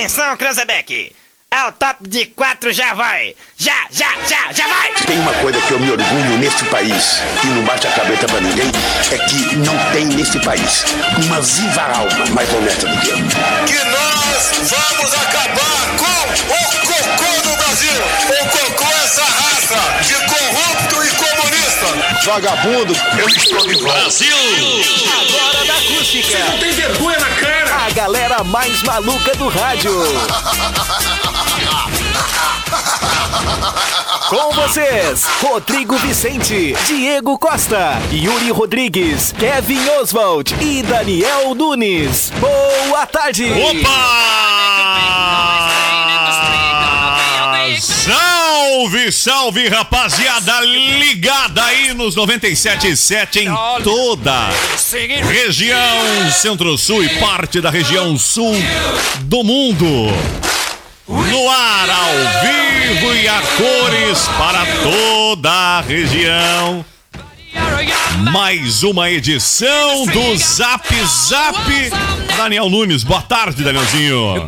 Atenção, Cranzebeck. É o top de quatro, já vai! Já, já, já, já vai! Tem uma coisa que eu me orgulho neste país e não bate a cabeça pra ninguém, é que não tem neste país uma viva alma mais honesta do que eu. Que nós vamos acabar com o cocô do Brasil! O cocô é essa raça de corrupto e comunista! Vagabundo, eu estou de volta. Brasil! Agora da acústica. Tem vergonha na cara! A galera mais maluca do rádio. Com vocês, Rodrigo Vicente, Diego Costa, Yuri Rodrigues, Kevin Oswald e Daniel Nunes. Boa tarde! Opa! Salve, salve, rapaziada, ligada aí nos 97.7 em toda região centro-sul e parte da região sul do mundo. No ar, ao vivo e a cores para toda a região. Mais uma edição do Zap Zap. Daniel Nunes, boa tarde, Danielzinho.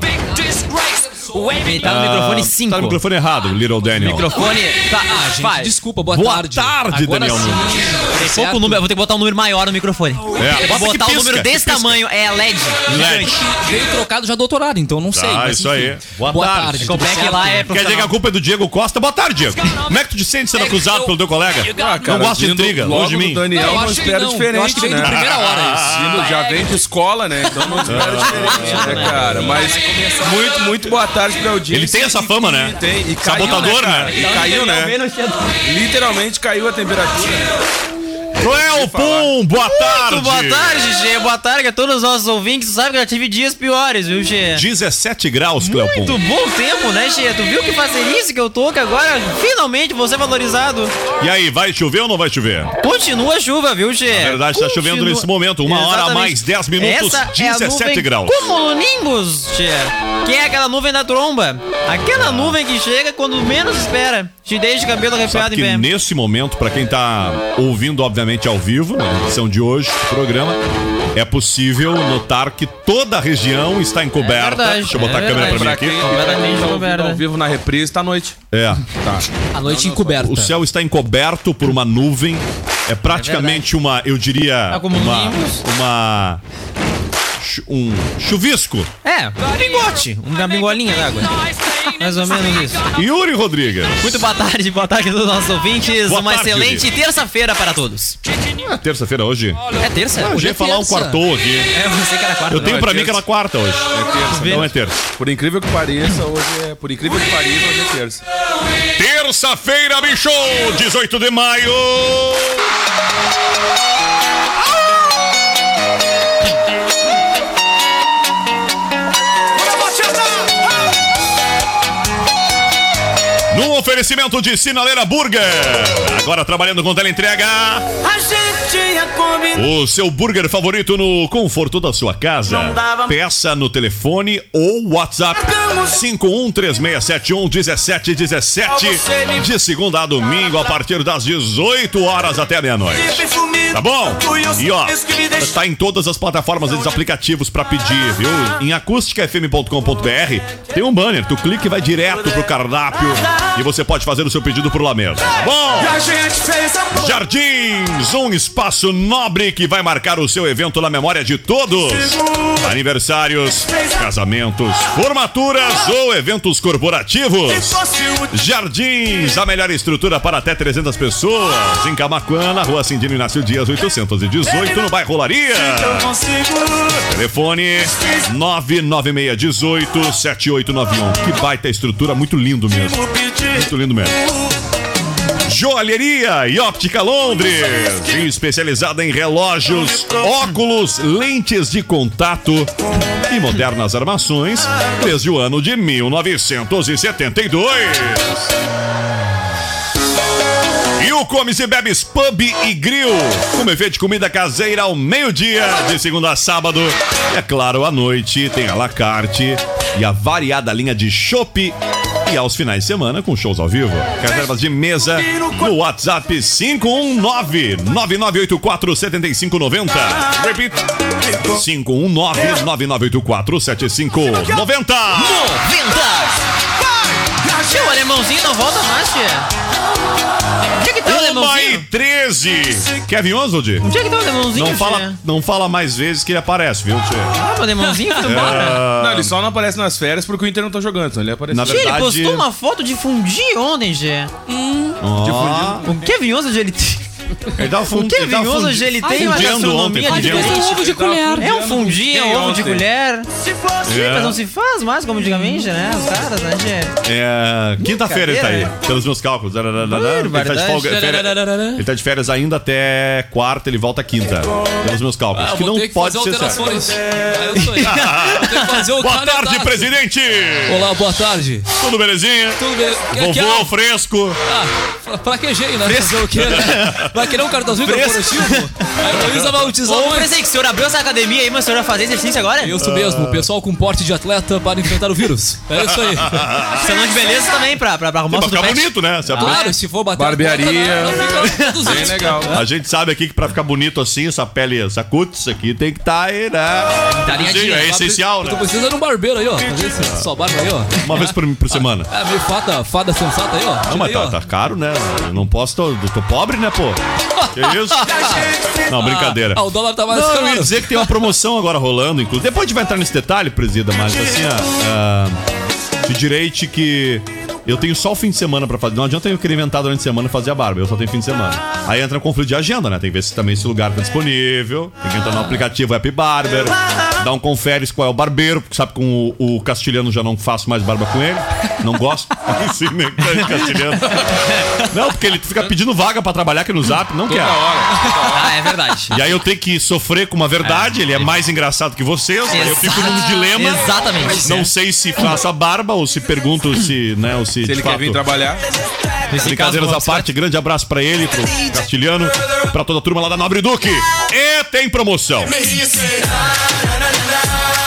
Ele tá no microfone 5. Tá no microfone errado, Little Daniel. Microfone. Tá, ah, gente, Vai. desculpa, boa, Boa tarde. tarde, Agora Daniel. Nunes. Pouco número, vou ter que botar um número maior no microfone. É, Vou botar um pisca, número que desse tamanho, é LED. LED. Veio trocado já doutorado, então não sei. Ah, mas isso enfim. aí. Boa tarde. Como é que lá é Quer dizer que a culpa é do Diego Costa? Boa tarde, Diego. Como é que tu te sente sendo acusado pelo teu colega? não gosta de intriga, longe de mim. Daniel Não, eu não, acho que espera não. diferente, Eu acho que veio né? de primeira hora isso. Vindo- já vem de escola, né? Então não espera diferente, né, cara? Mas muito, muito boa tarde pra audiência. Ele tem essa fama, e né? Tem. E caiu, Sabotador, né, cara? né? E caiu, né? Literalmente caiu a temperatura. Cruel Pum, boa tarde. Muito boa tarde, Gê. Boa tarde a todos os nossos ouvintes. Tu sabe que eu já tive dias piores, viu, Gê? 17 graus, Muito Pum. bom tempo, né, Gê? Tu viu que facerice que eu tô, que agora finalmente vou ser valorizado. E aí, vai chover ou não vai chover? Continua a chuva, viu, Gê? Na verdade, tá chovendo Continua- nesse momento. Uma hora a Exatamente. mais, 10 minutos, Essa é a 17 nuvem graus. Cumulonimbus, Gê. Que é aquela nuvem da tromba. Aquela nuvem que chega quando menos espera. Te deixa o cabelo arrepiado Sabe em que pé. nesse momento, pra quem tá ouvindo, obviamente, ao vivo, na edição de hoje do programa, é possível notar que toda a região está encoberta. verdade, Deixa eu botar é a câmera pra mim aqui. quem Completamente tá ao vivo na reprise, tá à noite. É. A noite encoberta. O céu está encoberto por uma nuvem. É praticamente uma, eu diria, Tá como um uma, uma um chuvisco. É, um bingote. Uma bingolinha d'água. Mais ou menos isso. Yuri Rodrigues. Muito boa tarde, boa tarde a todos os nossos ouvintes. Boa Uma tarde, excelente terça-feira para todos. É terça-feira hoje. É terça? Eu já ia falar um quartou aqui. É, você que era quarta. Eu tenho é pra mim que era quarta hoje. É terça. Não é terça. Por incrível que pareça, hoje é. Por incrível que pareça, hoje é terça. Terça-feira, bicho! 18 de maio! No oferecimento de Sinaleira Burger. Agora trabalhando com teleentrega. A gente ia combinar. O seu burger favorito no conforto da sua casa. Peça no telefone ou WhatsApp 5136711717 de segunda a domingo a partir das 18 horas até meia-noite. Tá bom? E ó, tá em todas as plataformas e dos aplicativos pra pedir, viu? Em acústicafm.com.br tem um banner, tu clica e vai direto pro cardápio e você pode fazer o seu pedido por lá mesmo. Tá bom? Jardins, um espaço nobre que vai marcar o seu evento na memória de todos. Aniversários, casamentos, formaturas ou eventos corporativos. Jardins, a melhor estrutura para até 300 pessoas. Em Camaquã, na rua Cindino Inácio Dias, 818, no bairro Olaria. Telefone 996187891. Que baita estrutura, muito lindo mesmo. Muito lindo mesmo. Joalheria e Óptica Londres, especializada em relógios, óculos, lentes de contato e modernas armações desde o ano de 1972. E o Comes e Bebes Pub e Grill, com buffet de comida caseira ao meio-dia, de segunda a sábado. E é claro, à noite tem a la carte e a variada linha de chopp e aos finais de semana com shows ao vivo. Reservas de mesa no WhatsApp 519-9984-7590. Repito, 519-9984-7590. Tio, o alemãozinho não volta mais, tia. Onde é que tá o Uma e alemãozinho? 13. Kevin Oswald? Onde é que tá o alemãozinho, Não fala, não fala mais vezes que ele aparece, viu, tia? Ah, o alemãozinho foi embora. Não, ele só não aparece nas férias porque o Inter não tá jogando, então ele aparece. Na Tia, ele verdade- postou uma foto de fundir ontem, tia. Ó, O Kevin Oswald, ele... ele tá O fun- Kevin tá Oswald, fundi- ele tem uma gastronomia ontem, diferente. um ovo de colher. É um fundir, é um ovo de colher. É. Mas não se faz mais como antigamente, né? Os caras, né, tia? É, quinta-feira ele tá aí, Brincadeira. pelos meus cálculos. Ele tá, de folga, férias, ele tá de férias ainda até quarta, ele volta quinta. Pelos meus cálculos. Ah, que não que pode ser certo. É que o Boa tarde, presidente! Olá, boa tarde. Tudo belezinha? Tudo quer- Vovô fresco. Ah, que jeito, né? Fazer o quê, né? Vai querer um cartãozinho corporativo? A Heloísa utilizar Ô, presidente, o senhor abriu essa academia aí, mas o senhor vai fazer exercício agora? Isso mesmo, o pessoal com porte de atleta para enfrentar o vírus. É isso aí. Salão de beleza também, pra, pra, pra arrumar Pra o ficar bonito, né? Se Claro, se for bater Barbearia. fica Bem legal. A gente sabe aqui que pra ficar bonito assim, essa pele, essa cutis aqui tem que estar aí, né? Tá. É essencial, né? precisando de um barbeiro aí, ó. Sua barba aí, ó. Uma vez por, por semana. É meio fada, fada sensata aí, ó. Não, mas aí, tá, ó. tá caro, né? Eu não posso, tô, tô pobre, né, pô? Que isso? Não, brincadeira. Ah, o dólar tá mais Não, eu caro. ia dizer que tem uma promoção agora rolando, inclusive. Depois a gente vai entrar nesse detalhe, presida, mas assim, ó, ah, te direi te que eu tenho só o fim de semana pra fazer. Não adianta eu querer inventar durante a semana e fazer a barba, eu só tenho fim de semana. Aí entra um conflito de agenda, né? Tem que ver se também esse lugar tá disponível. Tem que entrar no aplicativo App Barber, dar um confere qual é o barbeiro, porque sabe que com o, o castilhano já não faço mais barba com ele. Não gosto. Sim, né? Castilhano. Não, porque ele fica pedindo vaga pra trabalhar aqui no Zap, não quer. Ah, é verdade. E aí eu tenho que sofrer com uma verdade, ele é mais engraçado que vocês, aí eu fico num dilema. Exatamente. Não sei se faço a barba ou se pergunto se, né, ou se, Se de ele quer fato, vir trabalhar. Brincadeiras à parte, grande abraço pra ele, pro Castilhano, pra toda a turma lá da Nobre Duque. E tem promoção.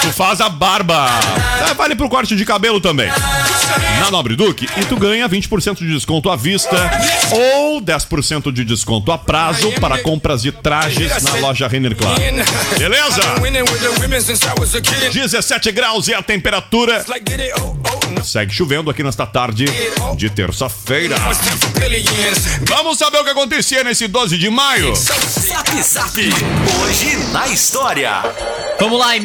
Tu faz a barba. Ah, Vale pro corte de cabelo também. Na Nobre Duque. E tu ganha 20% de desconto à vista ou 10% de desconto a prazo para compras de trajes na loja Renner Club. Beleza? 17 graus e a temperatura. Segue chovendo aqui nesta tarde de terça-feira. Vamos saber o que acontecia nesse 12 de maio. Zap Zap. Hoje na história. Vamos lá, em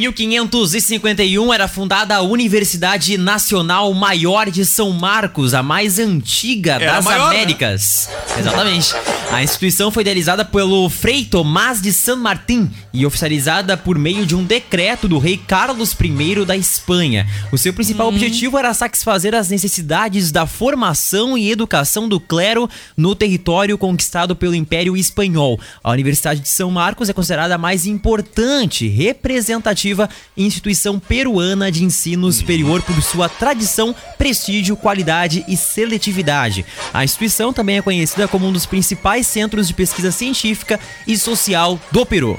1551 era fundada a Universidade Nacional Maior de São Marcos, a mais antiga Era das maior, né? Américas. Exatamente. A instituição foi idealizada pelo Frei Tomás de San Martín e oficializada por meio de um decreto do rei Carlos I da Espanha. O seu principal objetivo era satisfazer as necessidades da formação e educação do clero no território conquistado pelo Império Espanhol. A Universidade de São Marcos é considerada a mais importante, representativa instituição peruana de ensino superior por sua tradição, prestígio, qualidade e seletividade. A instituição também é conhecida como um dos principais centros de pesquisa científica e social do Peru.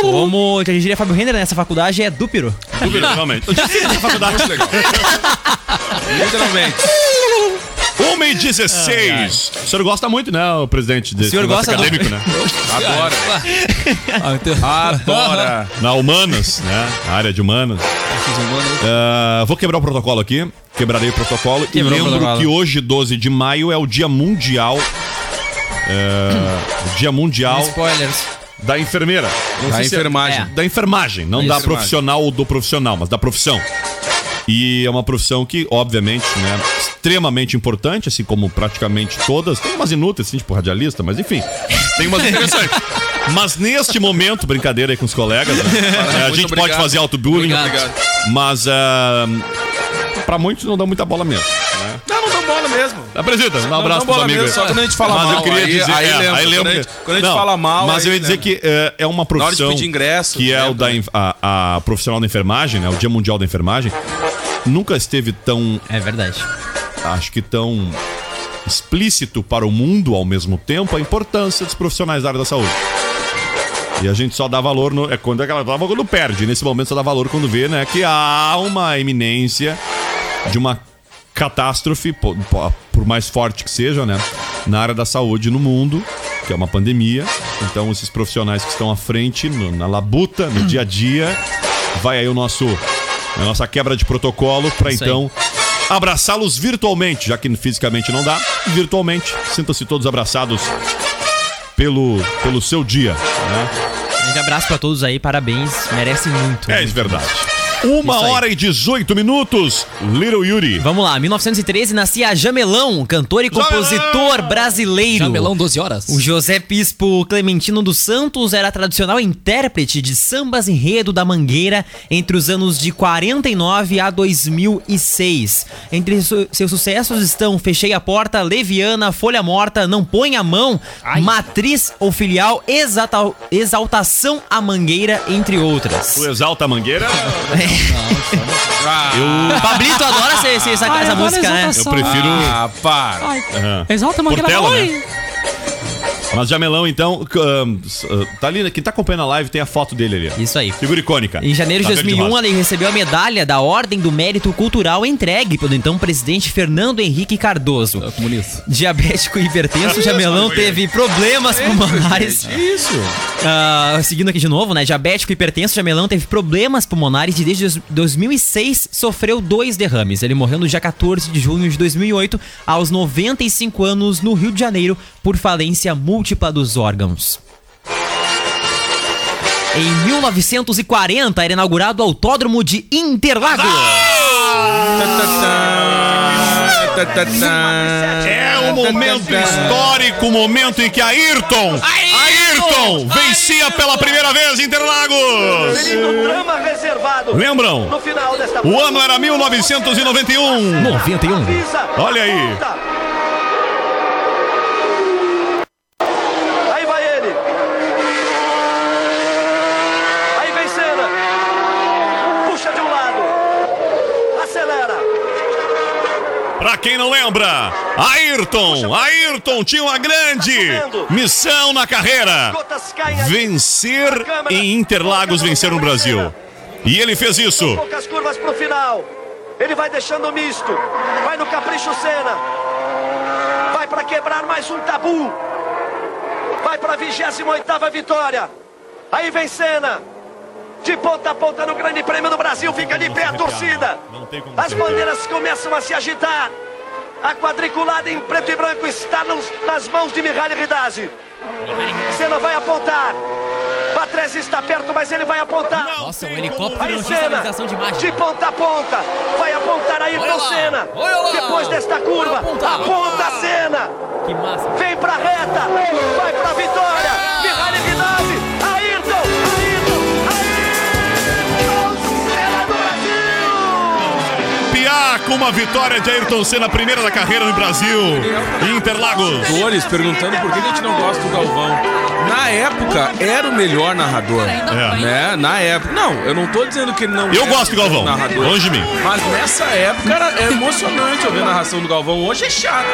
Como que a gente diria Fábio Renner nessa faculdade é do Peru. Dúvida, realmente. Eu já fiz essa faculdade. Literalmente. 1 e 16. O senhor gosta muito, né, o presidente desse senhor negócio gosta do- acadêmico, né? Adora. Ah, Adora. Na Humanas, né? A área de Humanas. Ah, vou quebrar o protocolo aqui. Quebrarei o protocolo. Quebrou o e lembro protocolo. que hoje, 12 de maio, é o Dia Mundial. o Dia Mundial Spoilers. Da Enfermeira. Não Da é- enfermagem. é. Da enfermagem, não da enfermagem. profissional ou do profissional, mas da profissão. E é uma profissão que, obviamente, né, extremamente importante, assim como praticamente todas. Tem umas inúteis, assim, tipo radialista, mas enfim, tem umas interessantes. Mas neste momento, brincadeira aí com os colegas, né, a Muito gente pode obrigado. fazer auto-bullying, mas ah, pra muitos não dá muita bola mesmo. Né? Não, bola mesmo. Apresenta, um Não, abraço amigos. mesmo, só quando a gente fala mas mal, eu queria aí- dizer, aí é, lembra, aí quando lembra a gente- quando a gente Não, fala mal, Mas eu ia dizer lembra. que é, é uma hora de profissão pedir ingresso, que é o lembra, da né? a, a profissional da enfermagem, né? O Dia Mundial da Enfermagem. Nunca esteve tão, É verdade. acho que tão explícito para o mundo ao mesmo tempo a importância dos profissionais da área da saúde. E a gente só dá valor no, é quando aquela valor quando perde. Nesse momento só dá valor quando vê, né, que há uma eminência de uma catástrofe, po- po- por mais forte que seja, né? Na área da saúde no mundo, que é uma pandemia. Então, esses profissionais que estão à frente, no- na labuta, no dia a dia, vai aí o nosso, a nossa quebra de protocolo para então abraçá-los virtualmente, já que fisicamente não dá, virtualmente. Sintam-se todos abraçados pelo, pelo seu dia, né? Um grande abraço pra todos aí, parabéns, merecem muito. É isso, verdade. Uma Isso aí. hora e 18 minutos, Little Yuri. Vamos lá, 1913 nascia Jamelão, cantor e compositor brasileiro. Jamelão, 12 horas. O José Bispo Clementino dos Santos era tradicional intérprete de sambas enredo da Mangueira entre os anos de 49 a 2006. Entre su- seus sucessos estão Fechei a Porta, Leviana, Folha Morta, Não Põe a Mão, Matriz ou Filial, Exalta- Exaltação à Mangueira, entre outras. Tu exalta a mangueira? Pablito adora essa, essa, essa, Ai, essa música, né? Eu prefiro. Ah, para. Aham. Exalta, Mangueira. Portela, né? Mas Jamelão, então, ah, tá ali, quem tá acompanhando a live tem a foto dele ali. Isso aí. Figura icônica. Em janeiro de Tá verde e 2001, rosa. ele recebeu a medalha da Ordem do Mérito Cultural entregue pelo então presidente Fernando Henrique Cardoso. É comunista. Diabético e hipertenso, Jamelão teve problemas pulmonares. Isso. Ah, seguindo aqui de novo, né? Diabético e hipertenso, Jamelão teve problemas pulmonares e desde dois- 2006 sofreu dois derrames. Ele morreu no dia 14 de junho de 2008, aos 95 anos, no Rio de Janeiro, por falência múltipla dos órgãos. Em 1940 era inaugurado o Autódromo de Interlagos. É o momento histórico, o momento em que Ayrton, Ayrton vencia pela primeira vez Interlagos. Lembram? O ano era 1991. 91. Olha. Aí vai ele. Aí vem Senna. Puxa de um lado. Acelera. Pra quem não lembra, Ayrton, Ayrton tinha uma grande missão na carreira. Vencer em Interlagos, vencer no Brasil. E ele fez isso. Poucas curvas pro final. Ele vai deixando misto. Vai no capricho Senna. Vai para quebrar mais um tabu. Vai para a 28 vitória. Aí vem Senna. De ponta a ponta no Grande Prêmio do Brasil. Fica de pé a torcida. As bandeiras começam a se agitar. A quadriculada em preto e branco está nos- nas mãos de Mihaly Ridazzi. Senna vai apontar. Patrese está perto, mas ele vai apontar. Nossa, um helicóptero Aí Senna, de imagem. de ponta a ponta, vai apontar aí Olha lá, Senna. olha. Depois desta curva, aponta apontar. Senna. Que massa. Vem pra reta, vai pra vitória. Mihaly Ridazzi, Com uma vitória de Ayrton Senna, primeira da carreira no Brasil. Em Interlagos. Dores perguntando por que a gente não gosta do Galvão. Na época, era o melhor narrador. É. Né? Na época. Não, eu não tô dizendo que ele não Eu é gosto do Galvão. narrador. Longe de mim. Mas nessa época era é emocionante ouvir a narração do Galvão. Hoje é chato.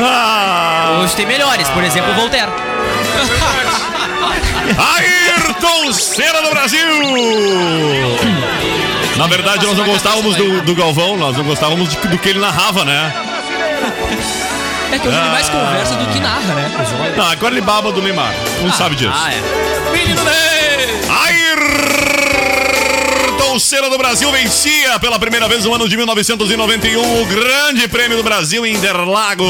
Ah, Hoje tem melhores, por exemplo, o Voltaire. Ayrton Senna do Brasil. Na verdade, nós não gostávamos do, do Galvão, nós não gostávamos de- do que ele narrava, né? É que hoje ele mais conversa do que narra, né? Não, agora ele baba do Neymar. Não sabe disso. Ah, é. Menino Ney! Ayrton Senna do Brasil vencia pela primeira vez no ano de 1991 o Grande Prêmio do Brasil em Interlagos.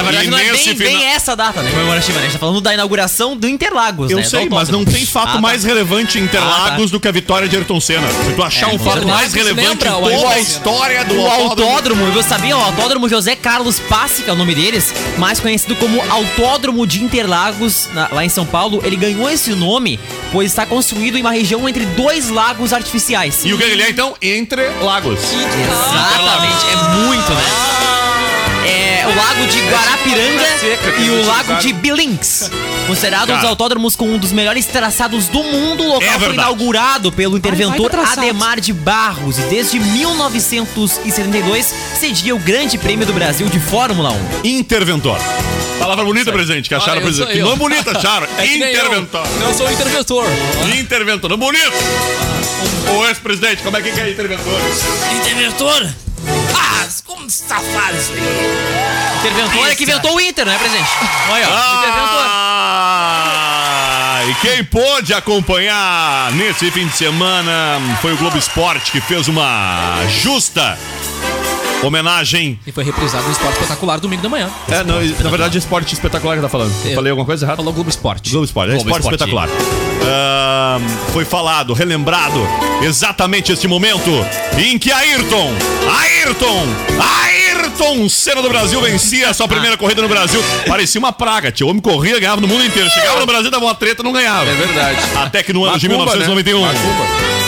Na verdade, E não é bem, bem essa data, né? Comemorativa, né? A gente tá falando da inauguração do Interlagos, Eu né? sei, mas não tem fato Ah, tá. mais relevante em Interlagos do que a vitória de Ayrton Senna. Se tu achar É, um fato mais relevante Lembra em toda a história do O autódromo. autódromo, você sabia? O autódromo José Carlos Passi, que é o nome deles, mais conhecido como Autódromo de Interlagos, na- lá em São Paulo, ele ganhou esse nome, pois está construído em uma região entre dois lagos artificiais. E o que ele é, então? Entre Lagos. Exatamente, é muito, né? É o lago de Guarapiranga seca que e o lago de Billings. Considerado um Cara. dos autódromos com um dos melhores traçados do mundo, o local É foi inaugurado pelo interventor traçado. Ademar de Barros e desde 1972 cedia o Grande Prêmio do Brasil de Fórmula 1. Interventor. Palavra bonita, presidente, que acharam, isso presidente. Que ó. não bonita, acharam. É nem eu. Interventor. Eu sou o interventor. Interventor. Não bonito. O ex-presidente, como é que é interventor? Interventor? Ah, como safado isso aí? Interventor é que inventou o Inter, né, presidente? Olha, ó. Interventor. Ah, e quem pôde acompanhar nesse fim de semana foi o Globo Esporte que fez uma justa homenagem. E foi reprisado no Esporte Espetacular domingo da manhã. É, não, na verdade, esporte espetacular que tá falando. É. Falei alguma coisa errada? Falou Globo Esporte. Globo Esporte, é Globo esporte Esporte. espetacular. Ahn, foi falado, relembrado exatamente este momento em que Ayrton, Ayrton, Ayrton Senna do Brasil vencia a sua primeira corrida no Brasil. Parecia uma praga, tio. O homem corria, ganhava no mundo inteiro. Chegava no Brasil, dava uma treta, não ganhava. É verdade. Até que no ano de Macumba, né? 1991, Macumba.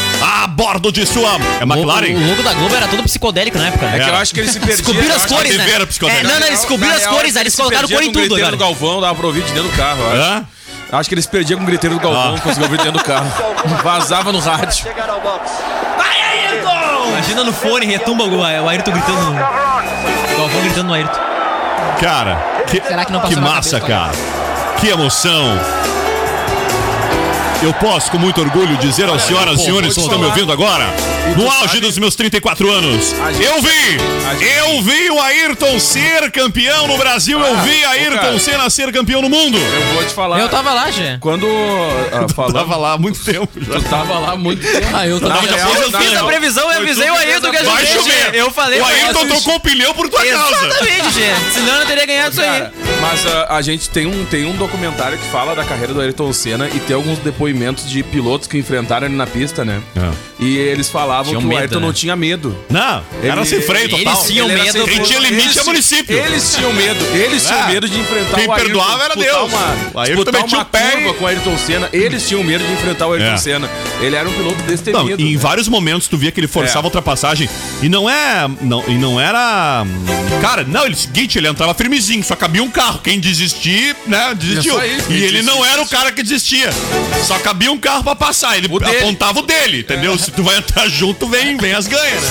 A bordo de sua. É O, McLaren? o logo da Globo era todo psicodélico na época. É né? que eu acho que ele se perdia. Descobriram as cores, né? É, não, não, eles descobriram as cores, aí eles colocaram cor em tudo griteiro agora. do Galvão, dava pra ouvir de dentro do carro, eu acho. Hã? Acho que eles perdiam com o griteiro do Galvão, Ah. conseguiam ouvir dentro do carro. Vazava no rádio. Ao box. Imagina no fone, retumba o, o Ayrton gritando no. O Galvão gritando no Ayrton. Cara, que, Será que não que massa, cabeça, cara. Que emoção. Eu posso, com muito orgulho, dizer aos senhoras e senhores que estão me ouvindo agora, no auge dos meus 34 anos, eu vi, eu vi o Ayrton ser campeão no Brasil, eu vi Ayrton. Senna ser campeão no mundo. Eu vou te falar. Eu tava lá, Gê. Quando ah, falando, Tava lá há muito tempo já. tu tava lá há muito tempo. Ah, eu também. real, Eu fiz a previsão e foi avisei o Ayrton que a a- Vai gente. chover. Eu falei o Ayrton tocou o pneu por tua causa. Exatamente, Gê. Senão eu não teria ganhado isso aí. Mas ah, a gente tem um, tem um documentário que fala da carreira do Ayrton Senna e tem alguns depoimentos de pilotos que enfrentaram ele na pista, né? É. E eles falavam Tinham que o medo, Ayrton né? não tinha medo. Não, era Ele- sem freio eles total. tinham Ele era medo Quem tinha limite Eles é município. Eles tinham medo. Eles tinham É. medo de enfrentar Quem o Ayrton. perdoava era Deus. Uma, O Ayrton uma o pé com o Ayrton Senna. Eles tinham medo de enfrentar o Ayrton É. Senna. Ele era um piloto Não, destemido. e em né? vários momentos tu via que ele forçava É. a ultrapassagem e não é, não, e não era, cara, não, ele seguinte, ele entrava firmezinho, só cabia um carro, quem desistir, né, desistiu. É isso, quem e ele não era o cara que desistia. Só cabia um carro pra passar, ele O dele. apontava o dele, entendeu? Se tu vai entrar junto, vem, vem as ganhas, né?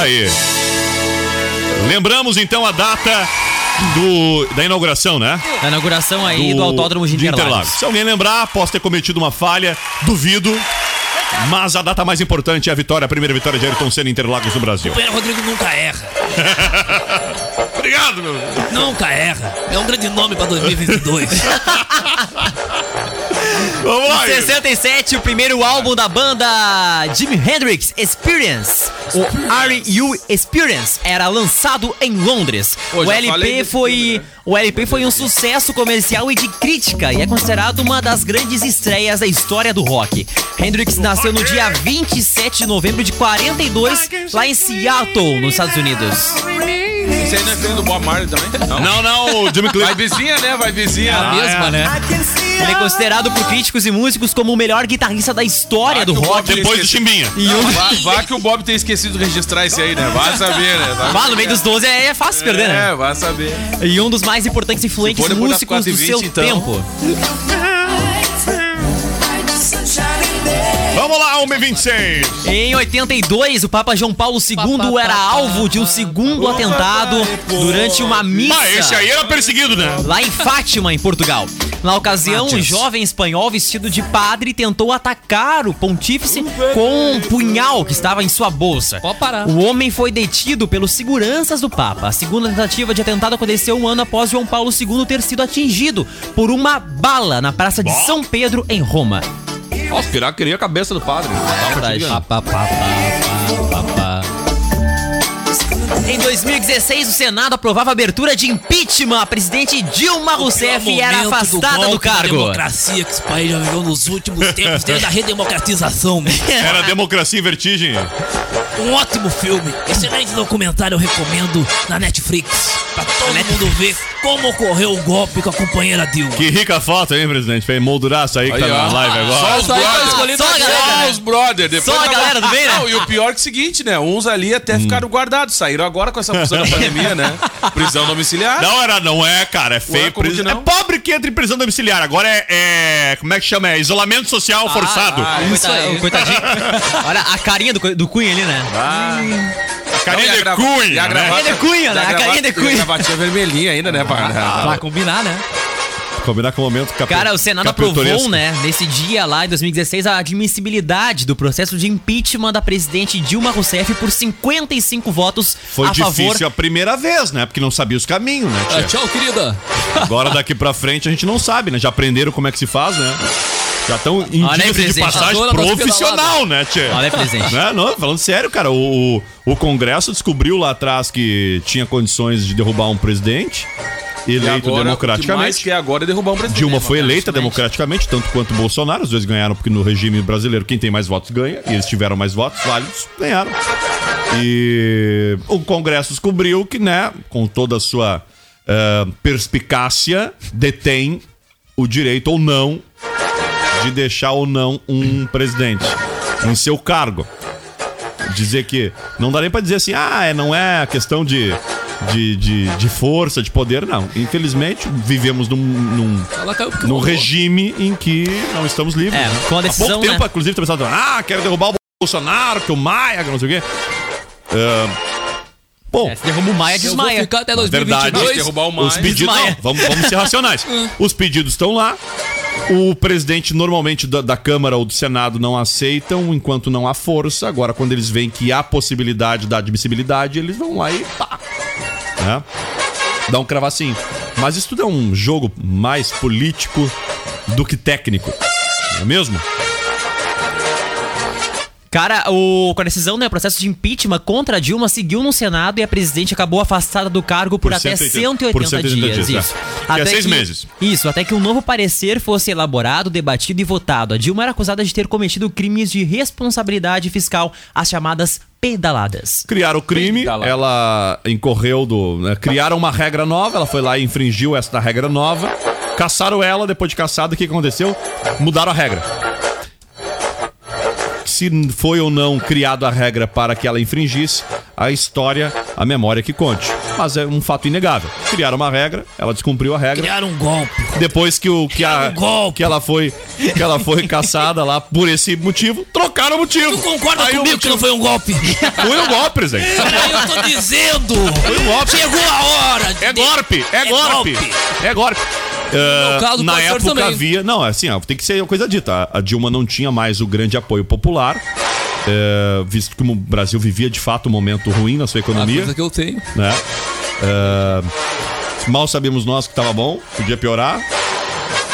Aí. Lembramos então a data do da inauguração, né? Na inauguração aí do, Autódromo de Interlagos. Se alguém lembrar, posso ter cometido uma falha, duvido. Mas a data mais importante é a vitória, a primeira vitória de Ayrton Senna em Interlagos no Brasil. O Pedro Rodrigo nunca erra. Obrigado, meu. Nunca erra. É um grande nome pra 2022. Vamos lá. Em 67, o primeiro álbum da banda Jimi Hendrix Experience, o R.U. Experience, era lançado em Londres. Pô, o LP foi né? o LP foi um sucesso comercial e de crítica e é considerado uma das grandes estreias da história do rock. Hendrix nasceu no dia 27 de novembro de 42, lá em Seattle, nos Estados Unidos. Esse aí não é filho do Bob Marley também? Não. Não, não, o Jimmy Vai Cliff. vizinha, né? Vai vizinha. A mesma, né? Ele é considerado por críticos e músicos como o melhor guitarrista da história do que o rock. Bob Depois do Chimbinha. E um... Vá, vá que o Bob tem esquecido de registrar esse aí, né? Vai saber, né? Ah, no meio dos 12 é, é fácil perder, né? É, vai saber. E um dos mais importantes influentes for depois das músicos do 4h20, seu então. tempo. Vamos lá, 1h26. Em 82, o Papa João Paulo II era alvo de um segundo atentado durante uma missa. Ah, esse aí era perseguido, né? Lá em Fátima, em Portugal. Na ocasião, um jovem espanhol vestido de padre tentou atacar o pontífice com um punhal que estava em sua bolsa. O homem foi detido pelos seguranças do Papa. A segunda tentativa de atentado aconteceu um ano após João Paulo II ter sido atingido por uma bala na Praça de São Pedro, em Roma. Nossa, Piraca queria a cabeça do padre. Pá, pá, pá. Em 2016, o Senado aprovava a abertura de impeachment. A presidente Dilma Rousseff era afastada do, da cargo. democracia que esse país já viveu nos últimos tempos, desde a redemocratização. Era democracia em vertigem. Um ótimo filme, excelente documentário, eu recomendo na Netflix. Pra todo mundo ver como ocorreu o golpe com a companheira Dilma. Que rica foto, hein, presidente? Fez molduraço aí que tá Aí, na ó. live Só agora. os Só tá brothers. Só a a galera, Só né? os brothers. Depois Só a galera do bem, né? Não, e o pior é que é o seguinte, né? Uns ali até Hum. ficaram guardados. Saíram agora com essa função da pandemia, né? Prisão domiciliar. Não, era, não é, cara. É feio. Ué, pris- É pobre que entra em prisão domiciliar. Agora é, é- Como é que chama? É isolamento social forçado. ah, Coita- aí. Coitadinho. Olha a carinha do, do Cunha ali, né? Carinha Não, e a de cunha. a né? Carinha de cunha, né? A carinha de e a cunha. gravatinha vermelhinha ainda, né? Pra, Pra combinar, né? Combinar com o momento capi- Cara, o Senado aprovou, né, nesse dia lá em 2016, a admissibilidade do processo de impeachment da presidente Dilma Rousseff por 55 votos Foi a difícil favor. a primeira vez, né? Porque não sabia os caminhos, né, tia? Ah, tchau, querida. Agora daqui pra frente a gente não sabe, né? Já aprenderam como é que se faz, né? Já estão em Olha aí, dias de passagem nossa profissional, né, tia? Olha aí, presidente. Né? Não, falando sério, cara, o, o, Congresso descobriu lá atrás que tinha condições de derrubar um presidente eleito agora, O que mais democraticamente. quer agora é derrubar um presidente. Dilma foi eleita democraticamente, tanto quanto Bolsonaro. Os dois ganharam, porque no regime brasileiro quem tem mais votos ganha. E eles tiveram mais votos válidos, ganharam. E o Congresso descobriu que, né, com toda a sua eh, perspicácia, detém o direito ou não de deixar ou não um presidente em seu cargo. Dizer que. Não dá nem pra dizer assim, ah, é, não é questão de. De, de, de força, de poder, não. Infelizmente, vivemos num, num, num regime em que não estamos livres. É, né? com a Há decisão, pouco tempo, né? inclusive, tá pensando, ah, quero derrubar o Bolsonaro, que o Maia, que não sei o quê. Ah, bom, É, se derruba o Maia, Eu vou desmaia. ficar até verdade, 2022. derrubar o os Maia. pedidos. Desmaia. Não, vamos, vamos ser racionais. Os pedidos estão lá. O presidente, normalmente, da, da Câmara ou do Senado não aceitam enquanto não há força. Agora, quando eles veem que há possibilidade da admissibilidade, eles vão lá e pá. Né? Dá um cravacinho. Mas isso tudo é um jogo mais político do que técnico. Não é mesmo? Cara, o, com a decisão, né, o processo de impeachment contra a Dilma seguiu no Senado e a presidente acabou afastada do cargo por, Por até 180 180, por 180 dias. dias, isso. é. Que é seis meses. Isso, até que um novo parecer fosse elaborado, debatido e votado. A Dilma era acusada de ter cometido crimes de responsabilidade fiscal, as chamadas pedaladas. Criaram o crime, lá. ela incorreu do. né, criaram uma regra nova, ela foi lá e infringiu essa regra nova. Caçaram ela, depois de caçada, o que aconteceu? Mudaram a regra. Se foi ou não criada a regra para que ela infringisse, a história, a memória que conte. Mas é um fato inegável. Criaram uma regra, ela descumpriu a regra. Criaram um golpe. Depois que, o, que, a, um golpe. que ela foi que ela foi caçada lá por esse motivo, trocaram o motivo. Tu concorda Aí comigo que não foi um golpe? Foi um golpe, presidente. Aí eu tô dizendo. Foi um golpe. Chegou a hora. de- É golpe, é, É golpe. golpe. É golpe. Ah, No caso, na época também. havia. Não, assim, ó, tem que ser uma coisa dita. A Dilma não tinha mais o grande apoio popular, é, visto que o Brasil vivia de fato um momento ruim na sua A economia. coisa que eu tenho. né? É, mal sabemos nós que estava bom, podia piorar.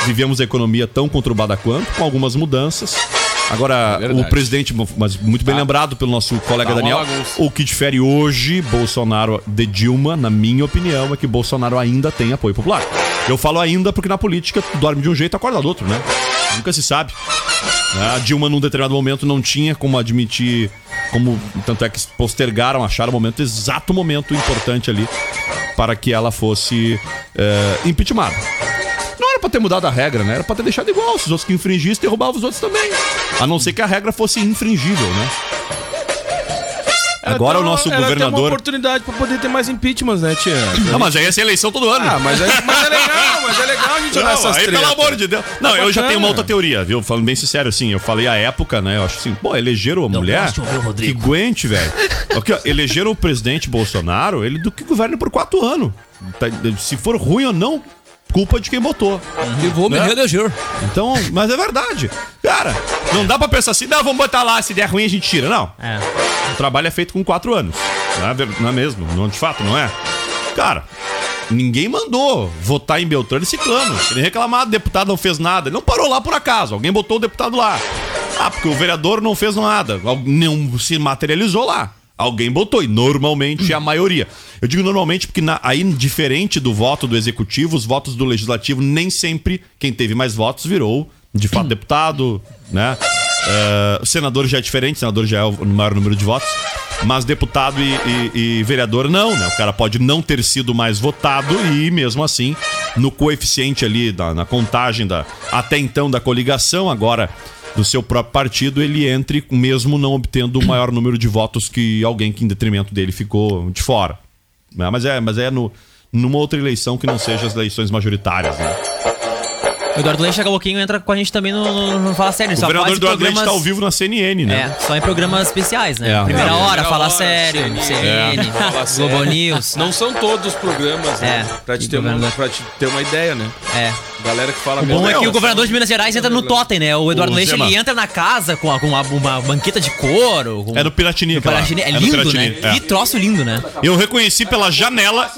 Vivemos a economia tão conturbada quanto, com algumas mudanças. Agora, verdade. o presidente, mas muito bem lembrado pelo nosso colega Tá Daniel, bagunça. o que difere hoje Bolsonaro de Dilma, na minha opinião, é que Bolsonaro ainda tem apoio popular. Eu falo ainda porque na política tu dorme de um jeito e acorda do outro, né? Nunca se sabe. A Dilma, num determinado momento, não tinha como admitir. Como, tanto é que postergaram, acharam o momento, exato momento importante ali para que ela fosse é, impeachmentada. Não era pra ter mudado a regra, né? Era pra ter deixado igual. Se os outros que infringissem, derrubavam os outros também. A não ser que a regra fosse infringível, né? Agora o nosso Era até uma governador. oportunidade pra poder ter mais impeachments, né, tia? Não, mas aí ia ser eleição todo ano. Ah, mas é, mas é legal, mas é legal a gente olhar Não, essas aí, pelo amor de Deus. Não, Tá eu já tenho uma outra teoria, viu? Falando bem sincero, assim, eu falei a época, né? Eu acho assim, pô, elegeram a mulher que aguente, velho. Aqui, ó, elegeram o presidente Bolsonaro, ele do que governa por quatro anos. Tá- Se for ruim ou não, culpa de quem botou. E vou me Né? reeleger. Então, mas é verdade. Cara, não dá pra pensar assim, não, vamos botar lá, se der ruim a gente tira. Não. É. O trabalho é feito com quatro anos. Não é, não é mesmo? Não, de fato, não é? Cara, ninguém mandou votar em Beltrano e Ciclano. Ele reclamar, o deputado não fez nada. Ele não parou lá por acaso. Alguém botou o deputado lá. Ah, porque o vereador não fez nada. Não se materializou lá. Alguém botou, e normalmente é a maioria. Eu digo normalmente porque na- aí, diferente do voto do executivo, os votos do legislativo, nem sempre quem teve mais votos virou, de fato, deputado, né? O senador já é diferente, senador já é o maior número de votos. Mas deputado e, e- e vereador não, né? O cara pode não ter sido mais votado e, mesmo assim, no coeficiente ali, da- na contagem da até então da coligação, agora do seu próprio partido, ele entre, mesmo não obtendo o maior número de votos que alguém que em detrimento dele ficou de fora. Né? Mas é, mas é no, numa outra eleição que não seja as eleições majoritárias, né? O Eduardo Leite daqui a pouquinho entra com a gente também no, no, no Fala Sério. O só vereador Eduardo Leite programas- tá ao vivo na CNN, né? É, só em programas especiais, né? É. Primeira É, hora, Primeira Fala Hora, Sério, CNN, CNN, Fala Sério. Globo News. Não são todos os programas, né? É. Pra te, ter uma, pra te ter uma ideia, né? É. Galera que fala O bom é que o governador de Minas Gerais entra no totem, né? O Eduardo O Leite, ele entra na casa com, uma, uma banqueta de couro. Com... É no Piratini. Piratini. É É lindo, Piratini, né? é. Que troço lindo, né? Eu reconheci pela janela.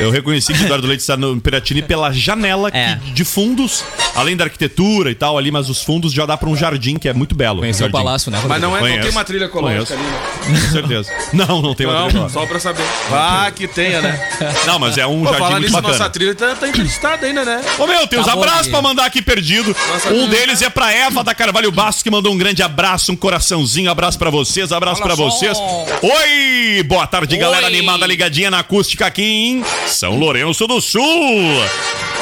Eu reconheci que o Eduardo Leite está no Piratini pela janela que- É. de fundos, além da arquitetura e tal ali, mas os fundos já dá pra um jardim que é muito belo. Conheceu o jardim. palácio, né? Mas não, é, não tem uma trilha ecológica ali, né? Com certeza. Não, não tem uma trilha Não, só pra saber. Ah, que tenha, né? Não, mas é um Pô, jardim muito nisso, bacana. nossa trilha tá, tá emprestada ainda, né? Ô meu, tem uns Tá abraços pra mandar aqui perdido. Nossa, um deles é pra Eva da Carvalho Bastos, que mandou um grande abraço, um coraçãozinho. Abraço pra vocês, abraço pra vocês. Oi! Boa tarde, galera animada ligadinha na acústica aqui em São Lourenço do Sul.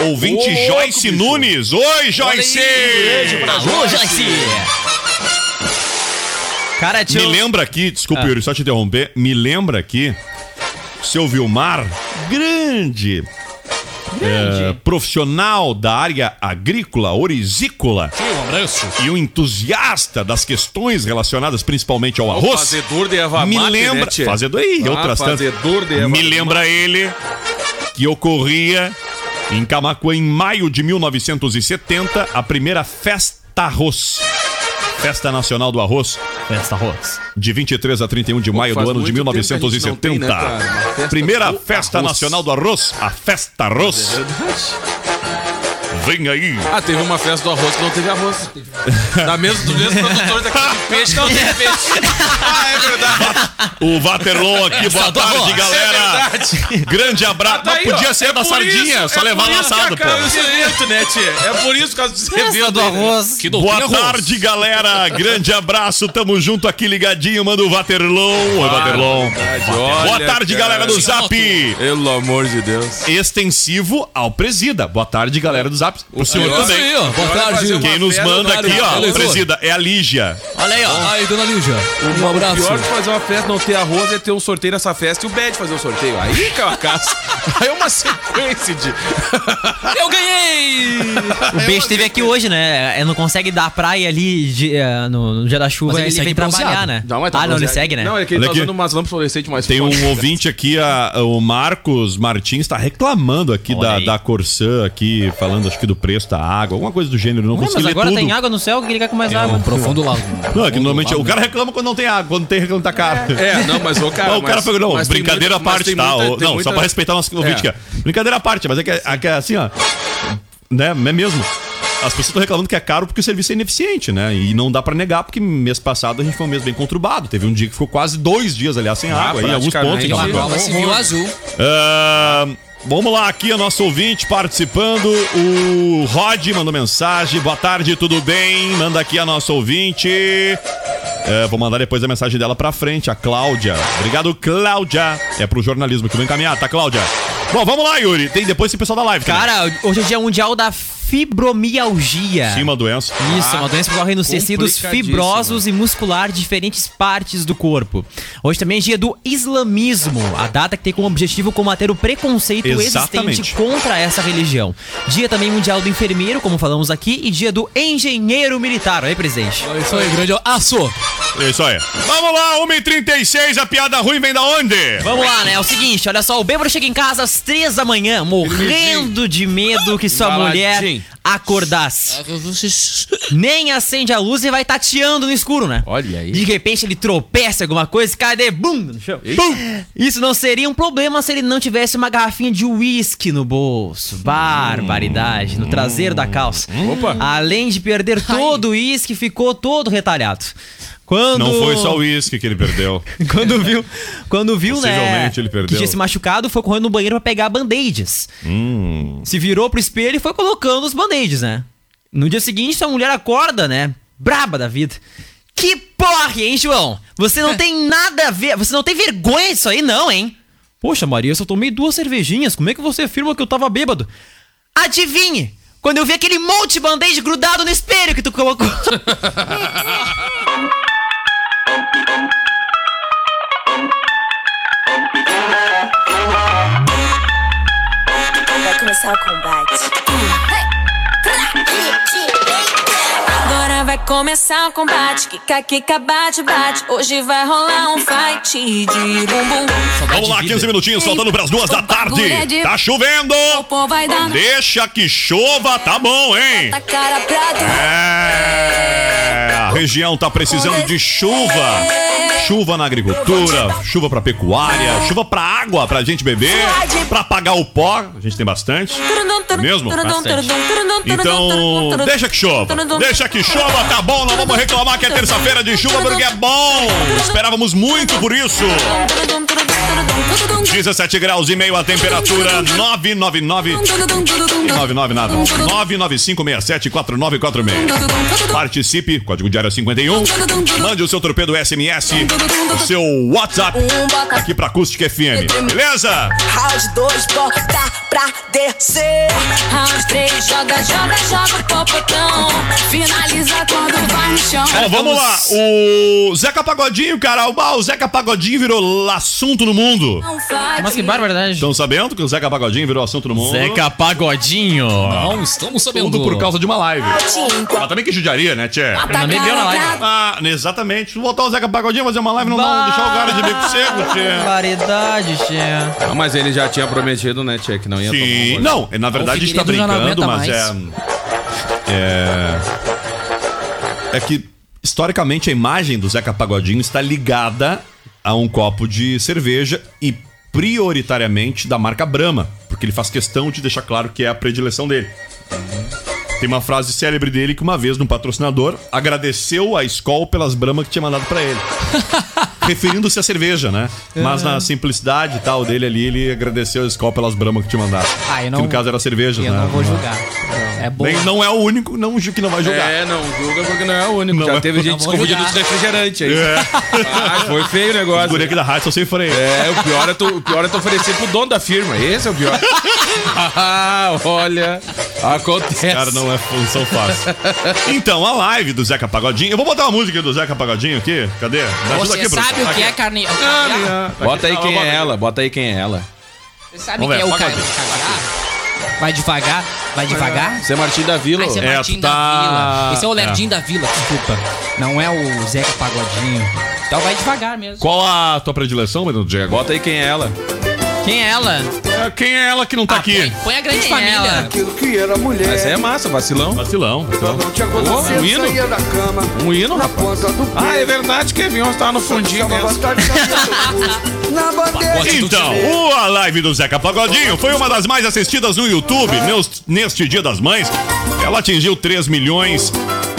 Ouvinte Ô, louco, Joyce bicho. Nunes. Oi, Joyce! Alô, Joyce! Cara, Me tio... lembra aqui, desculpa, Ah. Yuri, só te interromper. Me lembra aqui, seu Vilmar, grande, é, profissional da área agrícola, orizícola Um abraço. e um entusiasta das questões relacionadas principalmente ao arroz. Fazedor de erva Me mate, lembra, né, fazedor e Ah, outras tantas. fazedor de erva Me lembra ele que ocorria em Camacuã em maio de 1970 a primeira festa arroz. Festa Nacional do Arroz, Festa Arroz. de 23 a 31 de maio do ano de muito tempo que a gente não tem, 1970. né, festa Primeira do Festa arroz. Nacional do Arroz, a Festa Arroz. Vem aí. Ah, teve uma festa do arroz que não teve arroz. Da mesmo, do mesmo produtor daqui de peixe que não teve peixe. Ah, é verdade. O Vaterlon aqui, boa do tarde, arroz. galera. É verdade. Grande abraço. Tá Mas aí, podia ó. ser É da sardinha, isso- só é levar laçado, pô. evento, né, tia? É por isso que evento do né? arroz. Que Boa doutrina tarde, galera. Grande abraço. Tamo junto aqui ligadinho. Manda o Vaterlon. Oi, Vaterlon. verdade. Boa tarde, cara. galera do Zap. Pelo amor de Deus. Extensivo ao Presida. Boa tarde, galera do Zap. O senhor também. Aí, ó. Boa tarde. Quem nos manda aqui, ó. Presida, é a Lígia. Olha aí, ó. Aí, dona Lígia. Um O abraço. pior de fazer uma festa, não ter arroz, é ter um sorteio nessa festa e o Bad fazer o sorteio. Aí casa. Aí é uma sequência de. Eu ganhei! O Beijo esteve aqui hoje, né? É, Não consegue dar praia ali de- é, no, no dia da chuva, Mas ele ele, segue vem trabalhar, né? mas tá ah, não, ele segue, né? Não, é que ele tá usando umas lâmpadas fluorescentes mais Tem um ouvinte aqui, a- o Marcos Martins, tá reclamando aqui Olha da, aí. da Corsã, aqui, falando acho que do preço da água, alguma coisa do gênero. Não Ué, consegui mas ler agora tudo. tem água no céu, que ele quer com mais É água. um profundo lago. Não, é que normalmente o cara reclama quando não tem água, quando tem reclama tá caro. É, não, mas o cara. Não, o cara foi, não, mas brincadeira à parte, tá? muita- não, muita- só pra respeitar o nosso ouvinte É. aqui. ó. Brincadeira à parte, mas é que, é que é assim, ó. Né, é mesmo. As pessoas estão reclamando que é caro porque o serviço é ineficiente, né? E não dá pra negar, porque mês passado a gente foi um mês bem conturbado. Teve um dia que ficou quase dois dias, aliás, sem Ah, água, aí, alguns pontos. em Uma nova civil azul. Ah, vamos lá, aqui o nosso ouvinte participando. O Rod mandou mensagem. Boa tarde, tudo bem? Manda aqui a nossa ouvinte. É, vou mandar depois a mensagem dela pra frente, a Cláudia. Obrigado, Cláudia. É pro jornalismo que vou encaminhar, tá, Cláudia? Bom, vamos lá, Yuri. Tem depois esse pessoal da live. também. Cara, hoje é dia mundial da fibromialgia. Sim, uma doença. Isso, é uma doença que ocorre nos tecidos fibrosos e muscular de diferentes partes do corpo. Hoje também é dia do islamismo, a data que tem como objetivo combater o preconceito Exatamente. existente contra essa religião. Dia também mundial do enfermeiro, como falamos aqui, e dia do engenheiro militar. Aí, presidente. É isso aí, grande aço. É isso aí. Vamos lá, 1h36, a piada ruim vem da onde? Vamos lá, né? É o seguinte, olha só, o bêbado chega em casa às três da manhã, morrendo de medo que sua mulher Acordasse. Nem acende a luz e vai tateando no escuro, né? Olha aí. De repente ele tropeça em alguma coisa e cai de bum no chão. Bum! Isso não seria um problema se ele não tivesse uma garrafinha de uísque no bolso. Barbaridade, no traseiro da calça. Opa. Além de perder todo o uísque, ficou todo retalhado. Quando... Não foi só o uísque que ele perdeu. Quando viu, quando viu, né? Possivelmente ele perdeu. Que tinha se machucado, foi correndo no banheiro pra pegar band-aids. Hum. Se virou pro espelho e foi colocando os band-aids, né? No dia seguinte, sua mulher acorda, né? Braba da vida. Que porra, hein, João? Você não tem nada a ver. Você não tem vergonha disso aí, não, hein? Poxa, Maria, eu só tomei duas cervejinhas. Como é que você afirma que eu tava bêbado? Adivinhe! Quando eu vi aquele monte de band-aid grudado no espelho que tu colocou. começar o combate. Agora vai começar o combate. Kika, kika, bate, bate. Hoje vai rolar um fight de bumbum. Vamos lá, 15 minutinhos, faltando pras duas da tarde. É tá chovendo. Deixa que chova, tá é. bom, hein? É, a região tá precisando de chuva. É. Chuva na agricultura, chuva pra pecuária, chuva pra água pra gente beber, pra pagar o pó, a gente tem bastante. Mesmo? Bastante. Então, deixa que chova. Deixa que chova, tá bom. Não vamos reclamar que é terça-feira de chuva porque é bom. Esperávamos muito por isso. 17 graus e meio a temperatura, 999. 99 nada. 995674946. Participe, código diário 51. Mande o seu torpedo SMS, o seu WhatsApp aqui pra Acústica FM. Beleza? Round 2, bota pra descer. Round 3, joga, joga, joga o popotão. Finaliza quando vai no chão. Ó, vamos lá. O Zeca Pagodinho, cara. O, o Zeca Pagodinho virou assunto no mundo. Mas que barbaridade. Estão sabendo que o Zeca Pagodinho virou assunto no mundo? Zeca Pagodinho. Não, estamos sabendo. Tudo por causa de uma live. Mas também que judiaria, né, Tchê? Não me deu na live. Ah, exatamente. Botar o Zeca Pagodinho fazer uma live, não dá, deixar o cara de bico seco, Tchê. Barbaridade, tia. Ah, mas ele já tinha prometido, né, Tchê, que não ia Sim. tomar Não, na verdade a gente tá não brincando, mas é. É. É que, historicamente, a imagem do Zeca Pagodinho está ligada a um copo de cerveja e prioritariamente da marca Brahma, porque ele faz questão de deixar claro que é a predileção dele. Tem uma frase célebre dele que uma vez um patrocinador agradeceu a Skol pelas Brahma que tinha mandado pra ele. Referindo-se à cerveja, né? Mas na simplicidade e tal dele ali, ele agradeceu a Skol pelas Brahma que tinha mandado. Ah, eu não- Que no caso era cerveja, Eu né? não vou julgar. É bom. Não é o único não, ju- que não vai julgar. É, não julga porque não é o único. Não Já é- teve gente não vou confundindo julgar. os refrigerantes aí. É. Ah, foi feio o Os negócio. guri aqui da rádio são sem freio. É, o pior é, tu, o pior é tu oferecer pro dono da firma. Esse é o pior. ah, olha. Acontece. Cara, não é função fácil. Então, a live do Zeca Pagodinho. Eu vou botar uma música do Zeca Pagodinho aqui. Cadê? Você aqui, sabe o que é carne... Ah, Bota aí Aqui, quem é ela, bota aí quem é ela. Você sabe Vamos que é o cara... Vai devagar, vai devagar. Você é Martim da Vila. Ah, esse é É, Martim tá- da Vila. Esse é o Lerdinho É. da Vila, desculpa. Não é o Zeca Pagodinho. Então vai devagar mesmo. Qual a tua predileção, Bruno Diego? Bota aí quem é ela. Quem é ela? É, Quem é ela que não tá Ah, aqui? Põe, põe a grande Quem é família. ela? Aquilo que era mulher. Essa aí é massa, vacilão. Vacilão. vacilão. Não tinha acontecido, um hino? saía da cama. Um hino, Na rapaz. ponta do pé. Ah, é verdade que Kevin tava no fundinho Chamava mesmo. tarde, cabelo, Na. Então, o- a live do Zeca Pagodinho foi uma das mais assistidas no YouTube neste Dia das Mães. Ela atingiu 3 milhões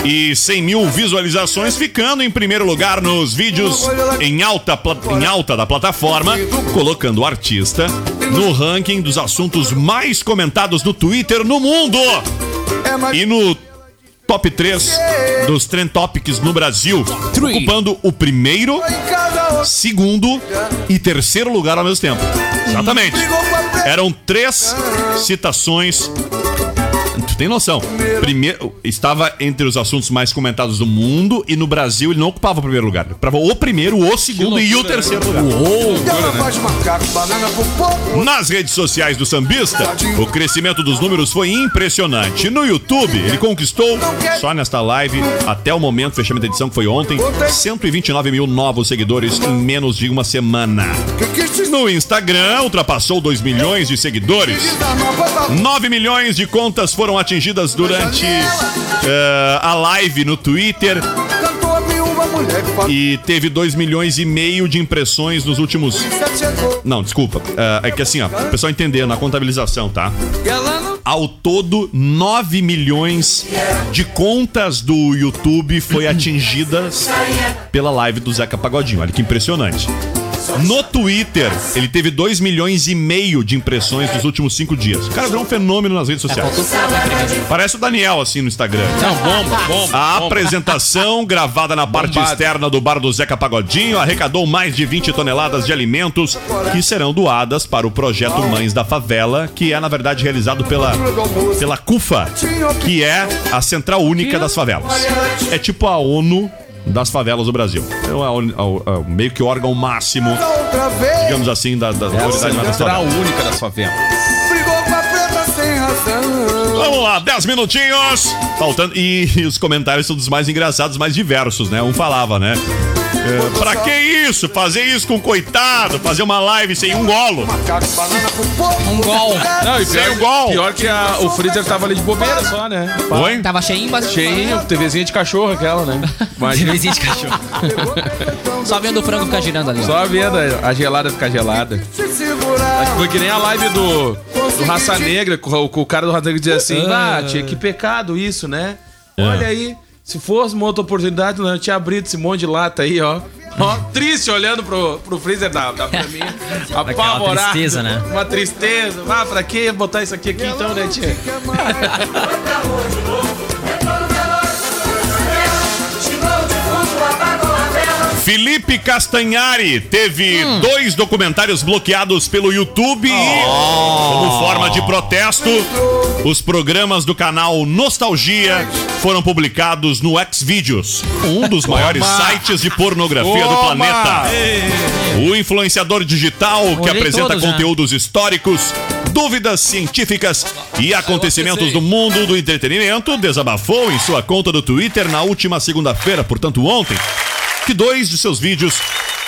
e 100 mil visualizações, ficando em primeiro lugar nos vídeos em alta, em alta da plataforma, colocando o artista no ranking dos assuntos mais comentados no Twitter no mundo. É E no top 3 dos Trend Topics no Brasil, ocupando o primeiro, segundo e terceiro lugar ao mesmo tempo. Exatamente. a preta. Eram três citações. Tem noção? Primeiro, estava entre os assuntos mais comentados do mundo e no Brasil ele não ocupava o primeiro lugar. Ele ocupava o primeiro, o segundo e o terceiro lugar. Macaco, banana pro povo. Nas redes sociais do sambista, o crescimento dos números foi impressionante. No YouTube, ele conquistou, só nesta live, até o momento, fechamento da edição que foi ontem, 129 mil novos seguidores em menos de uma semana. No Instagram, ultrapassou 2 milhões de seguidores. da nova da 9 milhões de contas foram atingidas durante eh, a live no Twitter e teve 2 milhões e meio de impressões nos últimos. Não, desculpa. Eh, é que assim, ó, o pessoal entender na contabilização, tá? Ao todo, 9 milhões de contas do YouTube foi atingidas pela live do Zeca Pagodinho. Olha que impressionante. No Twitter, ele teve 2 milhões e meio de impressões nos últimos 5 dias. O cara virou um fenômeno nas redes sociais. Parece o Daniel, assim, no Instagram. Não, bomba, bomba. A apresentação, gravada na parte Bombado. externa do bar do Zeca Pagodinho, arrecadou mais de 20 toneladas de alimentos que serão doadas para o projeto Mães da Favela, que é, na verdade, realizado pela, pela CUFA, que é a Central Única das Favelas. É tipo a ONU das favelas do Brasil. É o, o- o- meio que o órgão máximo, digamos assim, da, da É central única das favelas. Vamos lá, 10 minutinhos. Faltando. E os comentários são dos mais engraçados, mais diversos, né? Um falava, né? É, pra que isso? Fazer isso com um coitado? Fazer uma live sem um golo? Um gol. Não, e Sem pior, o gol. pior que a- o freezer tava ali de bobeira só, né? Oi? Tava cheinho, mas Cheinho, TVzinha de cachorro aquela, né? Vizinho de cachorro. só vendo o frango ficar girando ali. Só vendo a gelada ficar gelada. Acho que foi que nem a live do, do Raça Negra, com, o- com o cara do Raça Negra dizia assim: Ah, tia, que pecado isso, né? Olha aí, se fosse uma outra oportunidade, não tinha abrido esse monte de lata aí, ó. Ó, triste olhando pro, pro freezer da, da pra mim. Apavorado. tristeza, né? Uma tristeza. Ah, pra que botar isso aqui aqui então, né, tia? Felipe Castanhari teve dois documentários bloqueados pelo YouTube. Como forma de protesto, os programas do canal Nostalgia foram publicados no Xvideos, um dos maiores sites de pornografia do Toma! planeta. O influenciador digital que Olhei apresenta todos já. conteúdos históricos, dúvidas científicas e acontecimentos do mundo do entretenimento desabafou em sua conta do Twitter na última segunda-feira, portanto ontem, que dois de seus vídeos,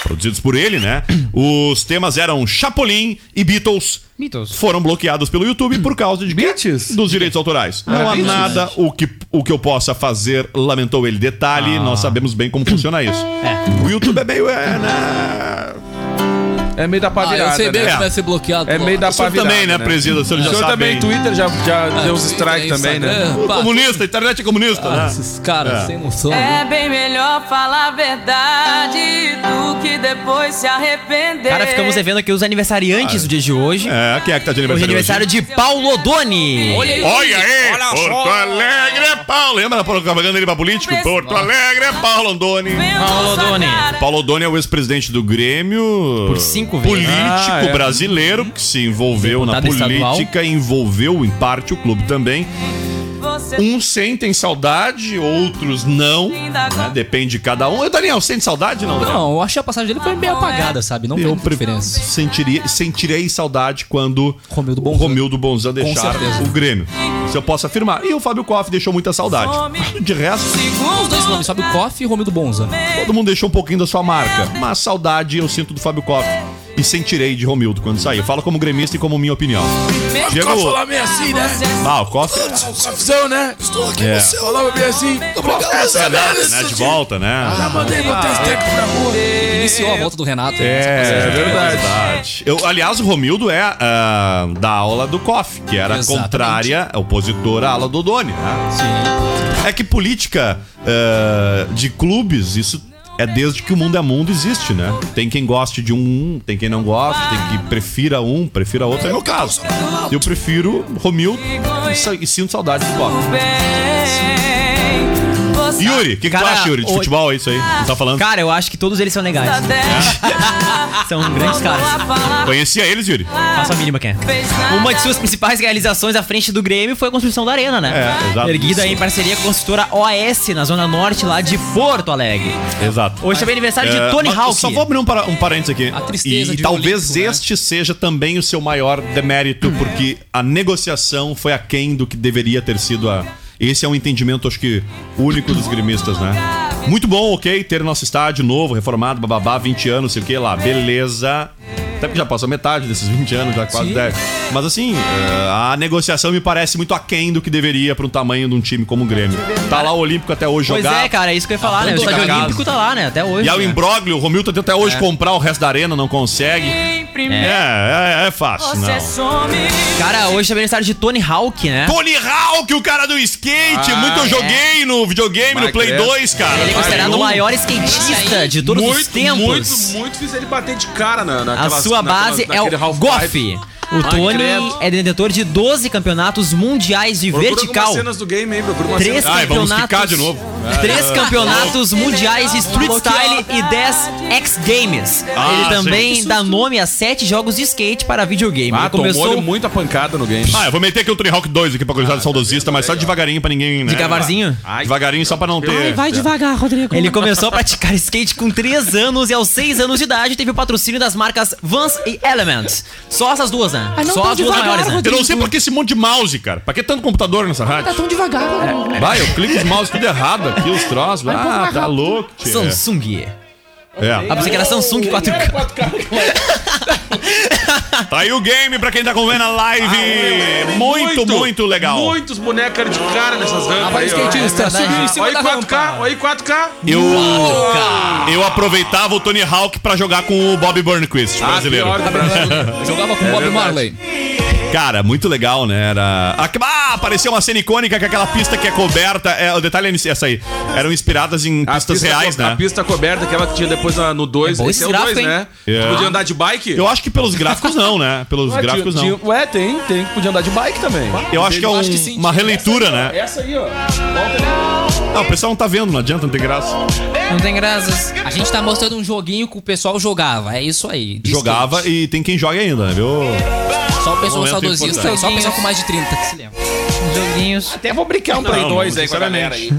produzidos por ele, né? Os temas eram Chapolin e Beatles. Beatles. Foram bloqueados pelo YouTube por causa de Beatles? dos direitos autorais. Não há nada o que, o que eu possa fazer, lamentou ele. Detalhe, nós sabemos bem como funciona isso. O YouTube é meio. É, né? É meio da Ah, eu pavirada, sei bem né? que vai ser bloqueado. É meio da O senhor pavirada, também, né, presida? O senhor já O senhor sabe também, bem. Twitter já, já deu uns Ah, strike tem também, né? Pá. Comunista, a internet é comunista, Ah, né? esses caras É. sem noção. É bem melhor falar a verdade do que depois se arrepender. Cara, ficamos devendo aqui os aniversariantes do dia de hoje. É, quem é que tá de Hoje é aniversário? aniversário de Paulo Odoni. Olha aí. Olha aí! Olha Porto. Alegre é Paulo. Lembra da propaganda dele pra político? Porto Alegre é Paulo Andoni. Paulo Odoni. Paulo Odoni é o ex-presidente do Grêmio. Por cinco vezes. Político Ah, é. brasileiro que se envolveu na Deputado estadual. política e envolveu em parte o clube também. Uns sentem saudade, outros não. né? Depende de cada um. Daniel, sente saudade não? Daniel? Não, eu achei a passagem dele foi meio apagada, sabe? Não tem Eu muita pre- diferença. sentiria, sentirei saudade quando Romildo o Bonzan. Romildo Bonzan deixar o Grêmio. Isso eu posso afirmar. E o Fábio Koff deixou muita saudade. De resto, Os dois nomes, sabe? O Koff e Romildo Bonza. todo mundo deixou um pouquinho da sua marca. Mas saudade eu sinto do Fábio Koff. E sentirei de Romildo quando sair. Eu falo como gremista e como minha opinião. Diego. meio assim, né? Ah, o Koff. Confusão, né? Estou aqui É. você. Falava bem assim. É, né, né, de volta, né? Já mandei botar esse tempo pra rua. Iniciou a volta do Renato. É, É verdade. verdade. Eu, aliás, o Romildo é ah, da aula do Koff, que era Exatamente. contrária, opositora à aula do Doni, né? Sim. É que política ah, de clubes, isso é desde que o mundo é mundo existe, né? Tem quem goste de um, tem quem não goste, tem quem prefira um, prefira outro, é meu caso. Eu prefiro Romildo e, sinto saudade do Koff. Yuri, o que, que tu Cara, acha, Yuri? De oi- futebol, é isso aí? Não tá falando? Cara, eu acho que todos eles são legais. São grandes caras. Conhecia eles, Yuri? Faça a mínima quem é. Uma de suas principais realizações à frente do Grêmio foi a construção da arena, né? É, exato. Erguida em parceria com a construtora OS, na zona norte lá de Porto Alegre. Exato. Hoje também é aniversário É, de Tony mas Hawk. Só vou abrir um, para, um parênteses aqui. A tristeza e de um talvez olímpico, né? este seja também o seu maior demérito, porque a negociação foi aquém do que deveria ter sido a. Esse é um entendimento, acho que, único dos gremistas, né? Muito bom, ok, ter nosso estádio novo, reformado, bababá, 20 anos, sei o que lá, beleza. Até porque já passou metade desses 20 anos, já quase Sim. 10. Mas assim, eh, a negociação me parece muito aquém do que deveria para um tamanho de um time como o Grêmio. Tá lá o Olímpico até hoje Pois jogar. é, cara, é isso que eu ia falar, né? O estádio olímpico tá lá, né? Até hoje. E aí o né? imbróglio, o Romildo tenta até hoje É. comprar o resto da arena, não consegue. É, é, é fácil, não. Cara, hoje é aniversário de Tony Hawk, né? Tony Hawk, o cara do skate, Ah, muito eu é. joguei no videogame, no Vai Play crer. 2, cara. Ele é considerado o maior skatista de todos muito, os tempos. Muito, muito fiz ele bater de cara na, A naquelas, sua base é o. Goff. O Ai, Tony é detentor de 12 campeonatos mundiais de Procura vertical. cenas do game, hein? Procura umas Três cenas. Ai, vamos campeonatos. quicar de novo. Três campeonatos mundiais de Street Style e 10 X Games. Ah, Ele também sim. dá nome a sete jogos de skate para videogame. Ah, Ele começou muita pancada no game. Ah, eu vou meter aqui o Tony Hawk 2 aqui pra coisa saudosista, mas só devagarinho pra ninguém, né? de gavarzinho. Devagarinho só pra não ter. devagar, Rodrigo. Ele começou a praticar skate com 3 anos e aos 6 anos de idade teve o patrocínio das marcas Vans e Elements. Só essas duas, né? Ah, não, Só as duas devagar, maiores, né? Eu não sei pra que esse monte de mouse, cara. Pra que tanto computador nessa rádio? Tá tão devagar, Rodrigo. Vai, eu clico os mouse tudo errado aqui, os troços. Vai um pouco Ah, mais tá rápido. louco, tio. Samsung. É. Ah, pensei que era Samsung 4K. Tá aí o game pra quem tá acompanhando a live. muito, muito, legal. Muitos bonecos de cara nessas rampas. Ah, vai aí, ó. skatista, subiu em cima Olha da aí 4K, rampa. olha aí 4K. Eu, eu aproveitava o Tony Hawk pra jogar com o Bob Burnquist, Ah, brasileiro. pior que o Brasil. Eu jogava com o É Bob verdade. Marley. Cara, muito legal, né? Era. Ah, apareceu uma cena icônica que aquela pista que é coberta. É, o detalhe é essa aí. Eram inspiradas em A pistas pista reais, co- né? A pista coberta, aquela que tinha depois na- no 2. É esse é o 2, gráfico, hein? né? É. Podia andar de bike? Eu acho que pelos gráficos não, né? Pelos Ué, gráficos tinha- não. tinha- Ué, tem, tem. Podia andar de bike também. Eu acho que é um- acho que sim, uma releitura, né? Essa aí, ó. Volta ali. Ah, o pessoal não tá vendo, não adianta, não tem graça. Não tem graças. A gente tá mostrando um joguinho que o pessoal jogava. É isso aí. Jogava skate. e tem quem joga ainda, né, viu? Só o pessoal saudosista. Só o pessoal com mais de 30 que se lembra. Joguinhos. Até vou brincar um Play Não, 2 não, aí com a galera aí.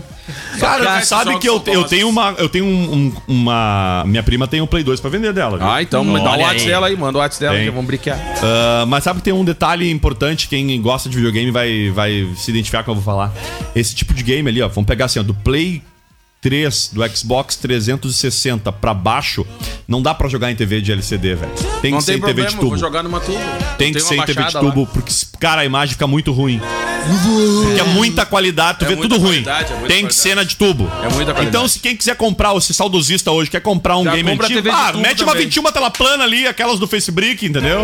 Cara, Cara, sabe que eu, eu tenho uma. Eu tenho um, um- uma. Minha prima tem um Play 2 pra vender dela. viu? Ah, então me dá o Olha WhatsApp aí. dela aí, manda o WhatsApp dela Tem. que vamos brincar. Ah, mas sabe que tem um detalhe importante, quem gosta de videogame vai, vai se identificar com o que eu vou falar. Esse tipo de game ali, ó, vamos pegar assim, ó, do Play 3, do Xbox 360 pra baixo, não dá pra jogar em TV de LCD, velho. Tem Não que ser tem em TV de eu vou tubo. jogar numa tubo. Tem que ser em TV de baixada lá. tubo, porque, cara, a imagem fica muito ruim. Porque é muita qualidade, tu É vê tudo ruim. é Tem que qualidade. ser na de tubo. É muita qualidade. Então, se quem quiser comprar, ou se saudosista hoje quer comprar um Já game antigo, ah, mete uma também. 21 tela plana ali, aquelas do Facebook, entendeu?